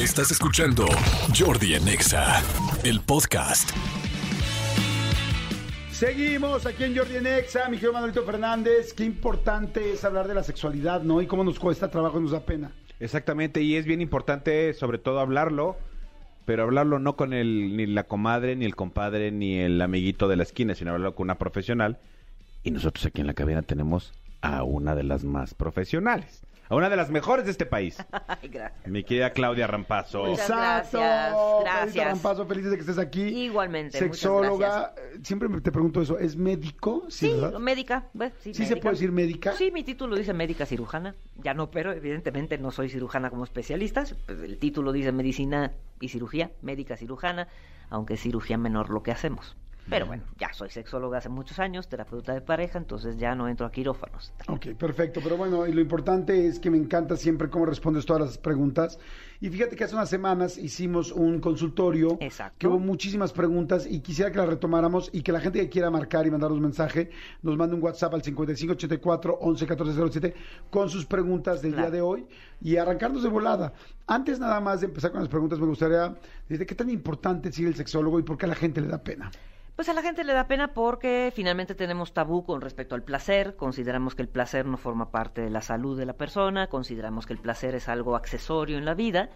Estás escuchando Jordi en Exa, el podcast. Seguimos aquí en Jordi en Exa, mi querido Manuelito Fernández. Qué importante es hablar de la sexualidad, ¿no? Y cómo nos cuesta trabajo y nos da pena. Exactamente, y es bien importante sobre todo hablarlo, pero hablarlo no con el, ni la comadre, ni el compadre, ni el amiguito de la esquina, sino hablarlo con una profesional. Y nosotros aquí en la cabina tenemos a una de las más profesionales, a una de las mejores de este país, Ay, gracias. mi querida Claudia Rampazo. Muchas Exacto. gracias, gracias. Rampazo, felices de que estés aquí. Igualmente, Sexóloga. Siempre me- te pregunto eso. ¿Es médico? Sí, ¿verdad? médica. Sí, ¿Sí se puede decir médica? Sí, mi título dice médica cirujana. Ya no, pero evidentemente no soy cirujana como especialista. Pues el título dice medicina y cirugía, médica cirujana, aunque es cirugía menor lo que hacemos. Pero bueno, ya soy sexóloga hace muchos años, terapeuta de pareja, entonces ya no entro a quirófanos. Ok, perfecto. Pero bueno, y lo importante es que me encanta siempre cómo respondes todas las preguntas. Y fíjate que hace unas semanas hicimos un consultorio. Exacto. Que hubo muchísimas preguntas y quisiera que las retomáramos y que la gente que quiera marcar y mandarnos mensaje nos mande un WhatsApp al 5584 111407 con sus preguntas del Claro. día de hoy y arrancarnos de volada. Antes nada más de empezar con las preguntas, me gustaría decirte qué tan importante es ir el sexólogo y por qué a la gente le da pena. Pues a la gente le da pena porque finalmente tenemos tabú con respecto al placer, consideramos que el placer no forma parte de la salud de la persona, consideramos que el placer es algo accesorio en la vida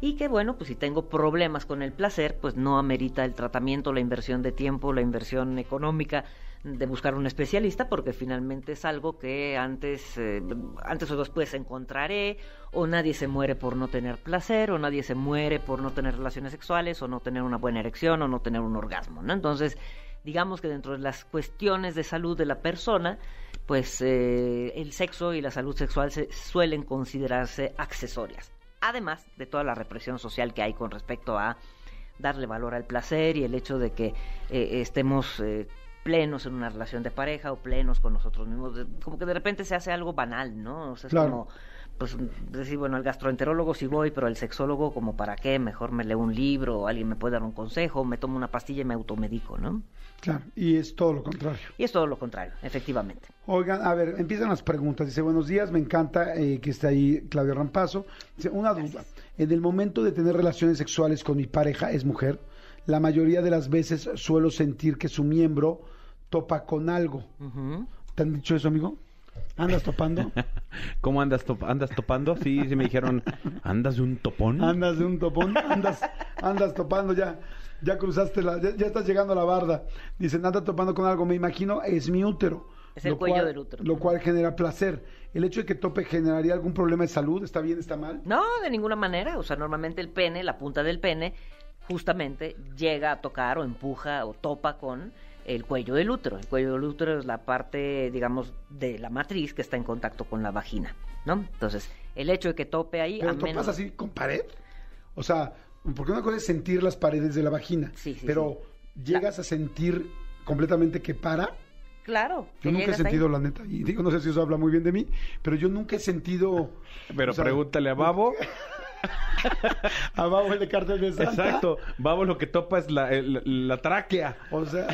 y que bueno, pues si tengo problemas con el placer, pues no amerita el tratamiento, la inversión de tiempo, la inversión económica de buscar un especialista porque finalmente es algo que antes eh, antes o después encontraré o nadie se muere por no tener placer o nadie se muere por no tener relaciones sexuales o no tener una buena erección o no tener un orgasmo, ¿no? Entonces, digamos que dentro de las cuestiones de salud de la persona, pues eh, el sexo y la salud sexual se suelen considerarse accesorias. Además de toda la represión social que hay con respecto a darle valor al placer y el hecho de que eh, estemos eh, plenos en una relación de pareja o plenos con nosotros mismos, como que de repente se hace algo banal, ¿no? O sea, es Claro. como pues decir, bueno, al gastroenterólogo sí voy, pero al sexólogo como para qué, mejor me leo un libro, o alguien me puede dar un consejo, me tomo una pastilla y me automedico, ¿no? Claro, y es todo lo contrario. Y es todo lo contrario, efectivamente. Oigan, a ver, empiezan las preguntas. Dice, buenos días, me encanta eh, que esté ahí Claudia Rampazo. Dice, una duda. En el momento de tener relaciones sexuales con mi pareja, es mujer, la mayoría de las veces suelo sentir que su miembro topa con algo. ¿Te han dicho eso, amigo? ¿Andas topando? ¿Cómo andas, top- andas topando? Sí, sí me dijeron, ¿andas de un topón? ¿Andas de un topón? ¿Andas, andas topando ya? Ya cruzaste la... Ya, ya estás llegando a la barda. Dicen, anda topando con algo. Me imagino, es mi útero. Es el lo cuello cual- del útero. Lo cual genera placer. ¿El hecho de que tope generaría algún problema de salud? ¿Está bien, está mal? No, de ninguna manera. O sea, normalmente el pene, la punta del pene, justamente llega a tocar o empuja o topa con el cuello del útero. El cuello del útero es la parte, digamos, de la matriz que está en contacto con la vagina, ¿no? Entonces, el hecho de que tope ahí, Pero a topas menos... así con pared. O sea, porque una cosa es sentir las paredes de la vagina. Sí, sí, pero llegas a sentir completamente que para. Claro. Yo nunca he ahí. sentido, la neta, y digo, no sé si eso habla muy bien de mí, pero yo nunca he sentido... Pero o sea, pregúntale a Babo. Abajo el de cartel de Santa. Exacto, Babo lo que topa es la, el- la tráquea. O sea...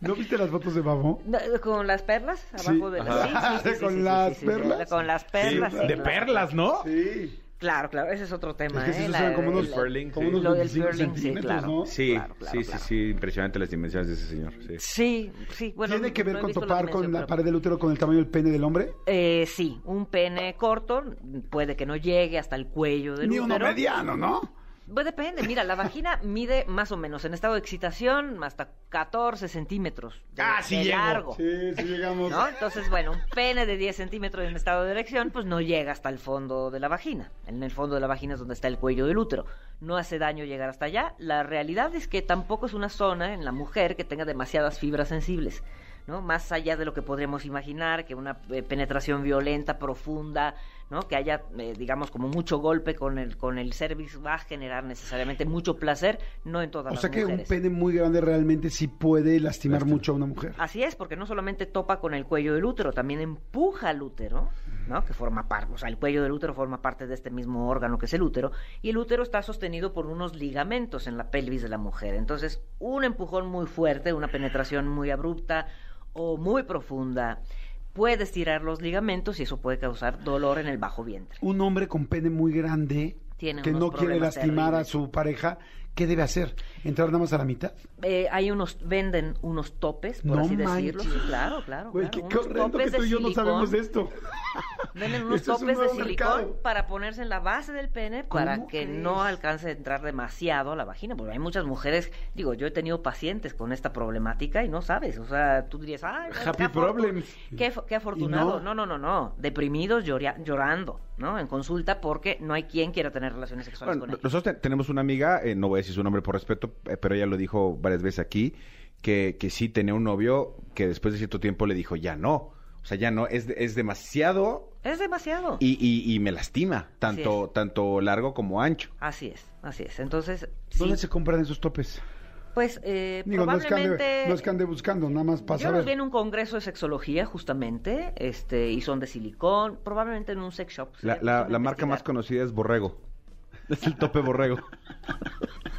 ¿No viste las fotos de Babo? No, Con las perlas abajo de. Sí, sí, sí, sí, Con sí, las sí, sí, perlas. Con las perlas. De perlas, ¿no? Sí. Claro, claro, ese es otro tema, Es que ¿eh? se La- usan como unos, la- Furling, como sí. unos Lo del 25 furling, sí, claro. ¿no? Sí, Claro, claro, sí, claro. sí, sí, impresionante las dimensiones de ese señor. Sí. Sí, sí, bueno... ¿Tiene que ver no con la topar con la pared del útero con el tamaño del pene del hombre? Eh, sí, un pene corto puede que no llegue hasta el cuello del Ni uno útero. mediano, ¿no? Pues depende, mira, la vagina mide más o menos en estado de excitación hasta 14 centímetros de, Ah, sí de llego. largo. Sí, sí llegamos. ¿no? Entonces, bueno, un pene de 10 centímetros en estado de erección, pues no llega hasta el fondo de la vagina. En el fondo de la vagina es donde está el cuello del útero. No hace daño llegar hasta allá. La realidad es que tampoco es una zona en la mujer que tenga demasiadas fibras sensibles. ¿No? Más allá de lo que podríamos imaginar, que una eh, penetración violenta, profunda, ¿no? Que haya, eh, digamos, como mucho golpe con el, con el cervix va a generar necesariamente mucho placer, no en todas O las sea que un mujeres. pene muy grande realmente sí puede lastimar Lastima. mucho a una mujer. Así es, porque no solamente topa con el cuello del útero, también empuja al útero, ¿no? Que forma parte, o sea, el cuello del útero forma parte de este mismo órgano que es el útero, y el útero está sostenido por unos ligamentos en la pelvis de la mujer. Entonces, un empujón muy fuerte, una penetración muy abrupta o muy profunda, puede estirar los ligamentos y eso puede causar dolor en el bajo vientre. Un hombre con pene muy grande Tiene que no quiere lastimar a su pareja, ¿qué debe hacer? ¿Entrar nada más a la mitad? Eh, hay unos, venden unos topes, por No así decirlo. manches. Sí, claro, claro. Güey, claro. qué, Unos horrendo que tú y yo no sabemos de esto. Venden unos Esto es un topes de silicón mercado. para ponerse en la base del pene ¿Cómo para que crees? no alcance a entrar demasiado a la vagina. Porque hay muchas mujeres, digo, yo he tenido pacientes con esta problemática y no sabes. O sea, tú dirías, ay, Happy qué problems. Qué, qué afortunado. No. no. no, no, no. Deprimidos lloria- llorando, ¿no? En consulta porque no hay quien quiera tener relaciones sexuales Bueno, con ellos. nosotros te- tenemos una amiga, eh, no voy a decir su nombre por respeto, eh, pero ella lo dijo varias veces aquí, que, que sí tenía un novio que después de cierto tiempo le dijo, ya no. O sea, ya no, es, es demasiado Es demasiado. y, y, y me lastima, tanto, tanto largo como ancho. Así es, así es. Entonces, ¿Dónde sí, se compran esos topes? pues eh, Digo, no es, que ande, probablemente... no es que ande buscando, nada más para Yo los vi en un congreso de sexología, justamente, este, y son de silicón, probablemente en un sex shop. La, la, la marca más conocida es Borrego. Es el tope Borrego.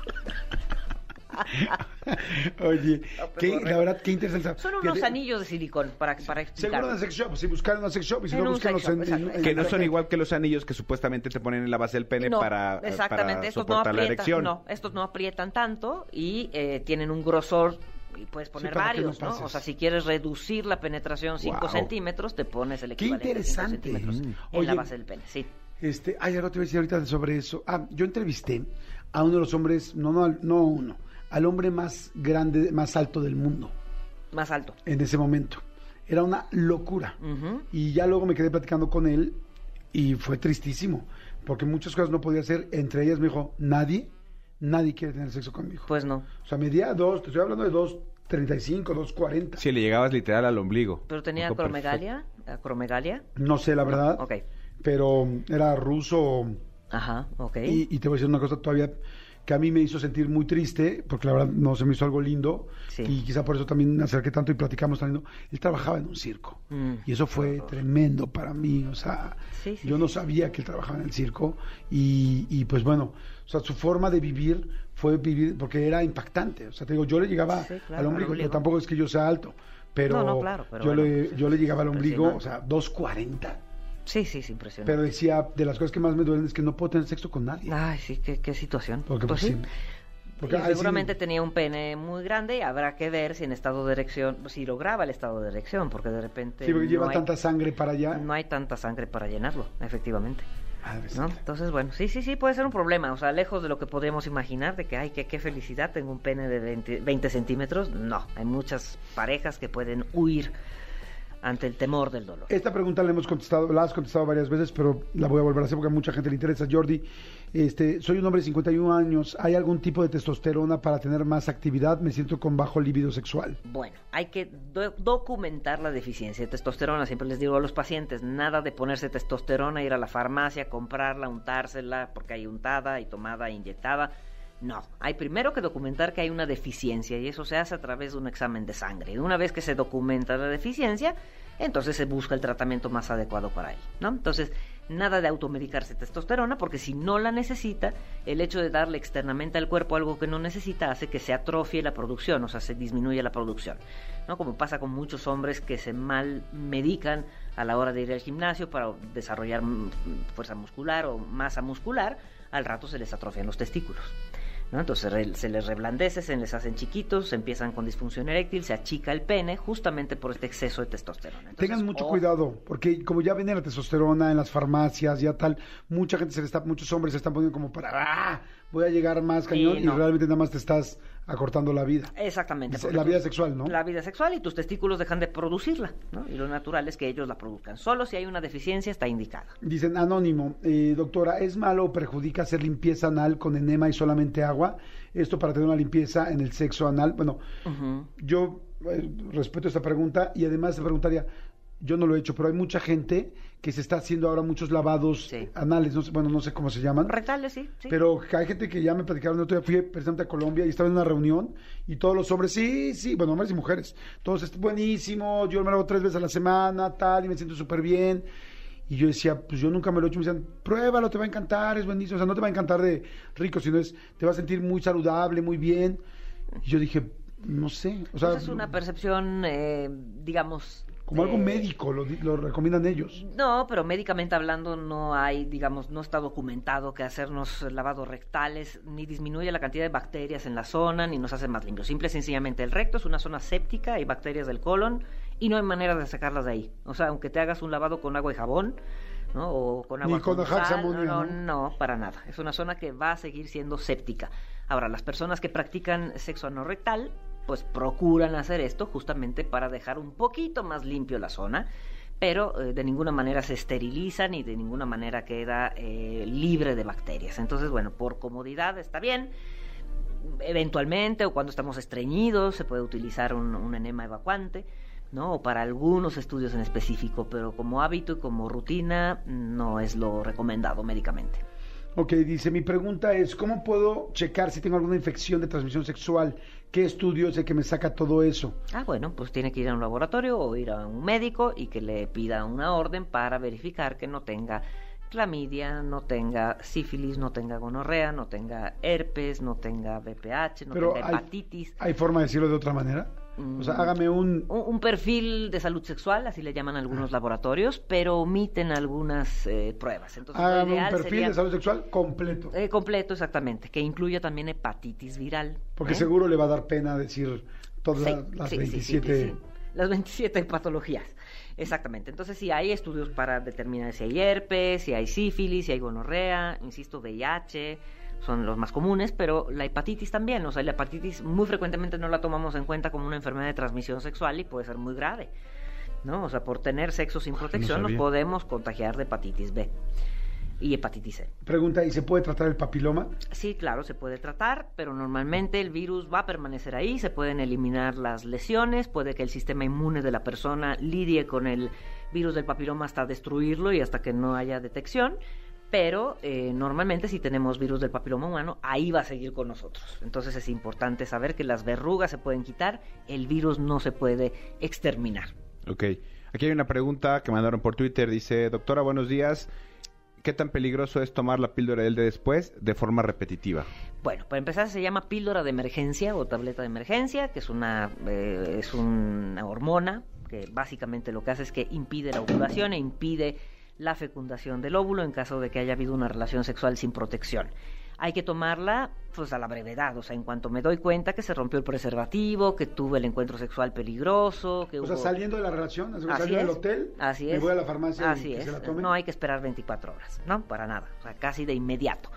Oye, Tope qué- la verdad, qué interesante. Son unos Fíjate, anillos de silicón, para, para explicar. Seguro en sex shop, si buscan en una sex shop y si En no buscan sex shop, en, en- que no son igual que los anillos que supuestamente te ponen en la base del pene No, para, exactamente, para estos no soportar la aprietan, erección. no, estos no aprietan tanto y eh, tienen un grosor y puedes poner varios, ¿no? O sea, si quieres reducir la penetración 5 Wow. centímetros, te pones el Qué equivalente a 5 interesante. centímetros Mm. en la base del pene, sí. Este, ay, algo te voy a decir ahorita sobre eso. Ah, yo entrevisté a uno de los hombres, no, no, no uno, al hombre más grande, más alto del mundo Más alto. en ese momento. Era una locura. Y ya luego me quedé platicando con él y fue tristísimo, porque muchas cosas no podía hacer. Entre ellas me dijo, nadie, nadie quiere tener sexo conmigo. Pues no. o sea, medía dos, te estoy hablando de dos 35, 240. Sí, le llegabas literal al ombligo. Pero tenía acromegalia, acromegalia. No sé la verdad, Ok. pero era ruso Ajá, ok. y, y te voy a decir una cosa todavía que a mí me hizo sentir muy triste, porque la verdad no se me hizo algo lindo, Sí. y quizá por eso también me acerqué tanto y platicamos tan lindo. Él trabajaba en un circo, Mm. y eso fue tremendo para mí, o sea, Sí, sí, yo no sabía que él trabajaba en el circo, y, y pues bueno, o sea, su forma de vivir fue vivir, porque era impactante, o sea, te digo, yo le llegaba claro, al ombligo. pero tampoco es que yo sea alto, pero, No, no, claro, pero yo, bueno, le, pues, yo le llegaba al ombligo, o sea, 240. Sí, sí, es impresionante. Pero decía, de las cosas que más me duelen es que no puedo tener sexo con nadie. Ay, sí, qué, qué situación. Porque pues pues, sí. Porque Y ahí sí- seguramente tenía un pene muy grande y habrá que ver si en estado de erección, si lograba el estado de erección, porque de repente Sí, porque no, lleva hay, tanta sangre para allá. no hay tanta sangre para llenarlo, efectivamente. Madre ¿no? Entonces, bueno, sí, sí, sí, puede ser un problema. O sea, lejos de lo que podríamos imaginar, de que, ay, qué, qué felicidad, tengo un pene de 20, 20 centímetros. No, hay muchas parejas que pueden huir ante el temor del dolor. Esta pregunta la hemos contestado, la has contestado varias veces, pero la voy a volver a hacer porque a mucha gente le interesa. Jordi, este, soy un hombre de 51 años. ¿Hay algún tipo de testosterona para tener más actividad? Me siento con bajo libido sexual. Bueno, hay que do- documentar la deficiencia de testosterona. Siempre les digo a los pacientes, nada de ponerse testosterona, ir a la farmacia, comprarla, untársela, porque hay untada y tomada e inyectada. No, hay primero que documentar que hay una deficiencia y eso se hace a través de un examen de sangre. Y una vez que se documenta la deficiencia, entonces se busca el tratamiento más adecuado para él, ¿no? Entonces, nada de automedicarse testosterona, porque si no la necesita, el hecho de darle externamente al cuerpo algo que no necesita hace que se atrofie la producción, o sea, se disminuye la producción, ¿no? Como pasa con muchos hombres que se mal medican a la hora de ir al gimnasio para desarrollar fuerza muscular o masa muscular, al rato se les atrofian los testículos. ¿No? Entonces re- se les reblandece, se les hacen chiquitos, se empiezan con disfunción eréctil, se achica el pene justamente por este exceso de testosterona. Entonces, Tengan mucho ojo. cuidado, porque como ya viene la testosterona en las farmacias, ya tal, mucha gente se le está, muchos hombres se están poniendo como para, ¡ah! Voy a llegar más cañón y no. realmente nada más te estás acortando la vida. Exactamente. La vida sexual, ¿no? La vida sexual y tus testículos dejan de producirla, ¿no? Y lo natural es que ellos la produzcan. Solo si hay una deficiencia está indicada. Dicen, anónimo, eh, doctora, ¿es malo o perjudica hacer limpieza anal con enema y solamente agua? Esto para tener una limpieza en el sexo anal. Bueno, yo eh, respeto esta pregunta y además te preguntaría, yo no lo he hecho, pero hay mucha gente que se está haciendo ahora muchos lavados Sí. anales, no sé, bueno, no sé cómo se llaman. Rectales, sí. sí. Pero hay gente que ya me platicaron, el otro día fui presidente a Colombia y estaba en una reunión y todos los hombres, sí, sí, bueno, hombres y mujeres, todos, es buenísimo, yo me lo hago tres veces a la semana, tal, y me siento súper bien. Y yo decía, pues yo nunca me lo he hecho, me decían, pruébalo, te va a encantar, es buenísimo, o sea, no te va a encantar de rico, sino es, te vas a sentir muy saludable, muy bien. Y yo dije, no sé, o sea, es una percepción, eh, digamos, como algo Eh, médico, lo, lo recomiendan ellos. No, pero médicamente hablando no hay, digamos, no está documentado que hacernos lavados rectales ni disminuye la cantidad de bacterias en la zona ni nos hace más limpios. Simple y sencillamente el recto es una zona séptica, hay bacterias del colon y no hay manera de sacarlas de ahí. O sea, aunque te hagas un lavado con agua y jabón, ¿no? O con agua Ni con sal, no, ¿no? no, para nada. Es una zona que va a seguir siendo séptica. Ahora, las personas que practican sexo anorrectal, pues procuran hacer esto justamente para dejar un poquito más limpio la zona, pero eh, de ninguna manera se esteriliza ni de ninguna manera queda eh, libre de bacterias. Entonces, bueno, por comodidad está bien. Eventualmente, o cuando estamos estreñidos, se puede utilizar un, un enema evacuante. ¿no? O para algunos estudios en específico, pero como hábito y como rutina no es lo recomendado médicamente. Ok, dice, mi pregunta es, ¿cómo puedo checar si tengo alguna infección de transmisión sexual? ¿Qué estudio es el que me saca todo eso? Ah, bueno, pues tiene que ir a un laboratorio o ir a un médico y que le pida una orden para verificar que no tenga clamidia, no tenga sífilis, no tenga gonorrea, no tenga herpes, no tenga VPH, no Pero tenga hepatitis. ¿Hay forma de decirlo de otra manera? O sea, hágame un... Un, un perfil de salud sexual, así le llaman algunos laboratorios, pero omiten algunas eh, pruebas. Entonces, lo Hágame un perfil sería- de salud sexual completo. Eh, completo, exactamente, que incluya también hepatitis viral. Porque ¿eh? seguro le va a dar pena decir todas Sí, las, sí, sí, sí, 27... sí, sí. Las 27 patologías. Exactamente. Entonces, sí, hay estudios para determinar si hay herpes, si hay sífilis, si hay gonorrea, insisto, VIH, son los más comunes, pero la hepatitis también. O sea, la hepatitis muy frecuentemente no la tomamos en cuenta como una enfermedad de transmisión sexual y puede ser muy grave. ¿No? O sea, por tener sexo sin protección nos sabía. podemos contagiar de hepatitis B y hepatitis C. Pregunta, ¿y se puede tratar el papiloma? Sí, claro, se puede tratar, pero normalmente el virus va a permanecer ahí, se pueden eliminar las lesiones, puede que el sistema inmune de la persona lidie con el virus del papiloma hasta destruirlo y hasta que no haya detección, pero eh, normalmente si tenemos virus del papiloma humano, ahí va a seguir con nosotros. Entonces es importante saber que las verrugas se pueden quitar, el virus no se puede exterminar. Ok. Aquí hay una pregunta que mandaron por Twitter. Dice, doctora, buenos días. ¿Qué tan peligroso es tomar la píldora del de después de forma repetitiva? Bueno, para empezar se llama píldora de emergencia o tableta de emergencia, que es una, eh, es una hormona que básicamente lo que hace es que impide la ovulación e impide la fecundación del óvulo en caso de que haya habido una relación sexual sin protección. Hay que tomarla pues a la brevedad, o sea, en cuanto me doy cuenta que se rompió el preservativo, que tuve el encuentro sexual peligroso, que O hubo... sea, saliendo de la relación, saliendo del hotel, Así me es. voy a la farmacia Así y que es. se la tome. No hay que esperar 24 horas, ¿no? Para nada. O sea, casi de inmediato.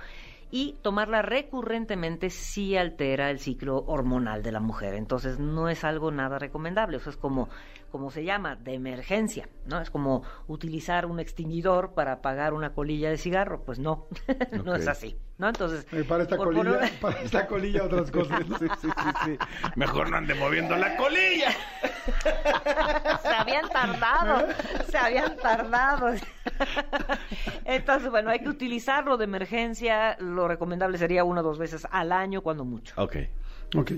Y tomarla recurrentemente sí altera el ciclo hormonal de la mujer. Entonces no es algo nada recomendable. O sea, es como, como se llama, de emergencia, ¿no? Es como utilizar un extinguidor para apagar una colilla de cigarro. Pues no, no es así, ¿no? Entonces... Eh, para esta por colilla, poner- para esta colilla otras cosas. sí, sí, sí, sí. Mejor no ande moviendo la colilla. se habían tardado, se habían tardado. Entonces, bueno, hay que utilizarlo de emergencia. Lo recomendable sería una o dos veces al año, cuando mucho. Ok. ok.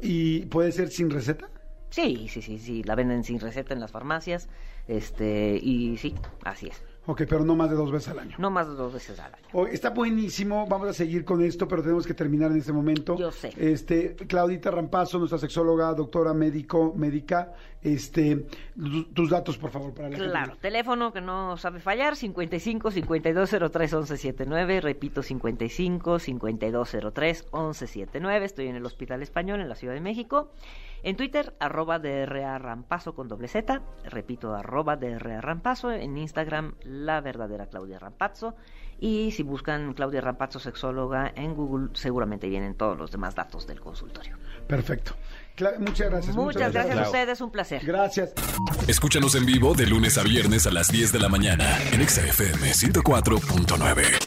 ¿Y puede ser sin receta? Sí, sí, sí, sí. La venden sin receta en las farmacias. Este, y sí, así es. Ok, pero no más de dos veces al año. No más de dos veces al año. Oh, está buenísimo, vamos a seguir con esto, pero tenemos que terminar en este momento. Yo sé. Este, Claudita Rampazo, nuestra sexóloga, doctora médico, médica, este, tu- tus datos, por favor, para la gente. Claro, teléfono que no sabe fallar, 55 5203 1179, repito 55 5203 1179, estoy en el Hospital Español en la Ciudad de México. En Twitter, arroba DRA Rampazo con doble Z, repito, arroba DRA Rampazo, en Instagram, la verdadera Claudia Rampazzo, y si buscan Claudia Rampazzo sexóloga en Google, seguramente vienen todos los demás datos del consultorio. Perfecto. Cla- muchas gracias. Muchas gracias a Clau. ustedes, un placer. Gracias. Escúchanos en vivo de lunes a viernes a las 10 de la mañana en Exa FM 104.9.